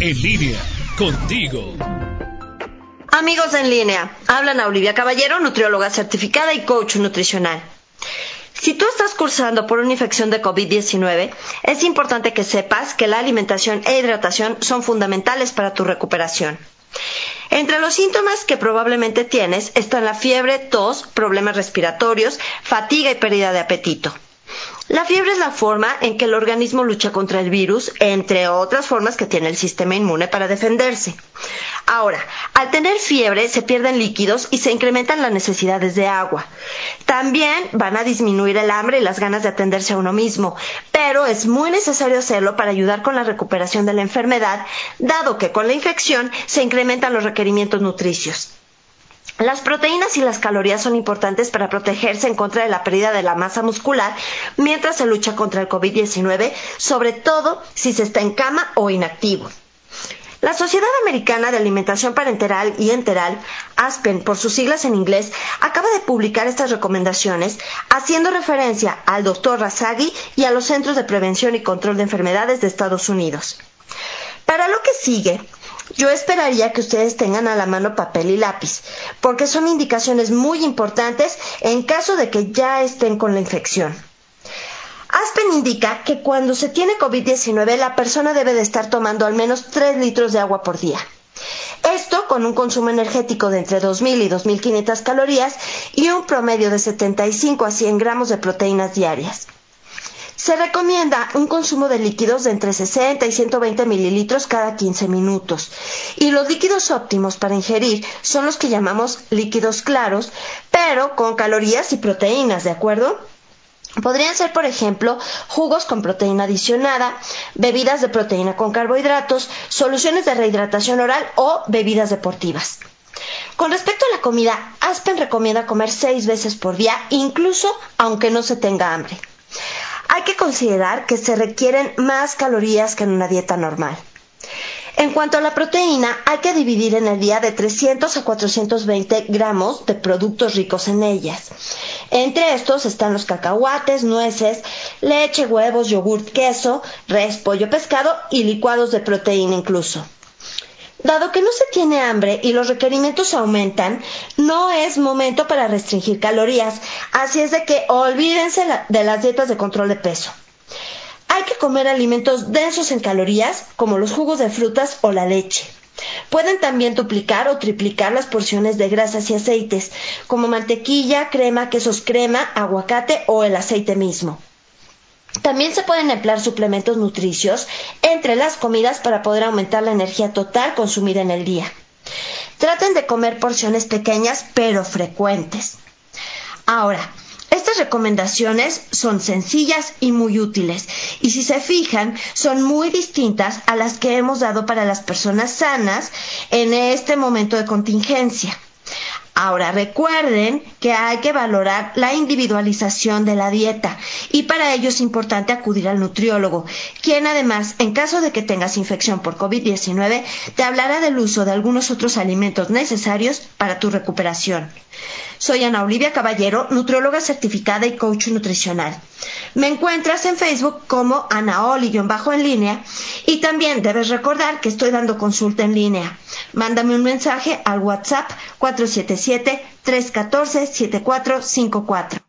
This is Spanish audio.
En línea, contigo. Amigos en línea, hablan a Olivia Caballero, nutrióloga certificada y coach nutricional. Si tú estás cursando por una infección de COVID-19, es importante que sepas que la alimentación e hidratación son fundamentales para tu recuperación. Entre los síntomas que probablemente tienes están la fiebre, tos, problemas respiratorios, fatiga y pérdida de apetito. La fiebre es la forma en que el organismo lucha contra el virus, entre otras formas que tiene el sistema inmune para defenderse. Ahora, al tener fiebre se pierden líquidos y se incrementan las necesidades de agua. También van a disminuir el hambre y las ganas de atenderse a uno mismo, pero es muy necesario hacerlo para ayudar con la recuperación de la enfermedad, dado que con la infección se incrementan los requerimientos nutricios. Las proteínas y las calorías son importantes para protegerse en contra de la pérdida de la masa muscular mientras se lucha contra el COVID-19, sobre todo si se está en cama o inactivo. La Sociedad Americana de Alimentación Parenteral y Enteral, ASPEN por sus siglas en inglés, acaba de publicar estas recomendaciones haciendo referencia al Dr. Razagui y a los Centros de Prevención y Control de Enfermedades de Estados Unidos. Para lo que sigue, yo esperaría que ustedes tengan a la mano papel y lápiz, porque son indicaciones muy importantes en caso de que ya estén con la infección. Aspen indica que cuando se tiene COVID-19 la persona debe de estar tomando al menos 3 litros de agua por día. Esto con un consumo energético de entre 2.000 y 2.500 calorías y un promedio de 75 a 100 gramos de proteínas diarias. Se recomienda un consumo de líquidos de entre 60 y 120 mililitros cada 15 minutos. Y los líquidos óptimos para ingerir son los que llamamos líquidos claros, pero con calorías y proteínas, ¿de acuerdo? Podrían ser, por ejemplo, jugos con proteína adicionada, bebidas de proteína con carbohidratos, soluciones de rehidratación oral o bebidas deportivas. Con respecto a la comida, Aspen recomienda comer seis veces por día, incluso aunque no se tenga hambre que considerar que se requieren más calorías que en una dieta normal. En cuanto a la proteína, hay que dividir en el día de 300 a 420 gramos de productos ricos en ellas. Entre estos están los cacahuates, nueces, leche, huevos, yogur, queso, res, pollo, pescado y licuados de proteína incluso. Dado que no se tiene hambre y los requerimientos aumentan, no es momento para restringir calorías, así es de que olvídense de las dietas de control de peso. Hay que comer alimentos densos en calorías, como los jugos de frutas o la leche. Pueden también duplicar o triplicar las porciones de grasas y aceites, como mantequilla, crema, quesos crema, aguacate o el aceite mismo. También se pueden emplear suplementos nutricios entre las comidas para poder aumentar la energía total consumida en el día. Traten de comer porciones pequeñas pero frecuentes. Ahora, estas recomendaciones son sencillas y muy útiles y si se fijan son muy distintas a las que hemos dado para las personas sanas en este momento de contingencia. Ahora recuerden que hay que valorar la individualización de la dieta y para ello es importante acudir al nutriólogo, quien además, en caso de que tengas infección por COVID-19, te hablará del uso de algunos otros alimentos necesarios para tu recuperación. Soy Ana Olivia Caballero, nutrióloga certificada y coach nutricional. Me encuentras en Facebook como Anaoli-bajo en línea y también debes recordar que estoy dando consulta en línea. Mándame un mensaje al WhatsApp 477 314 7454.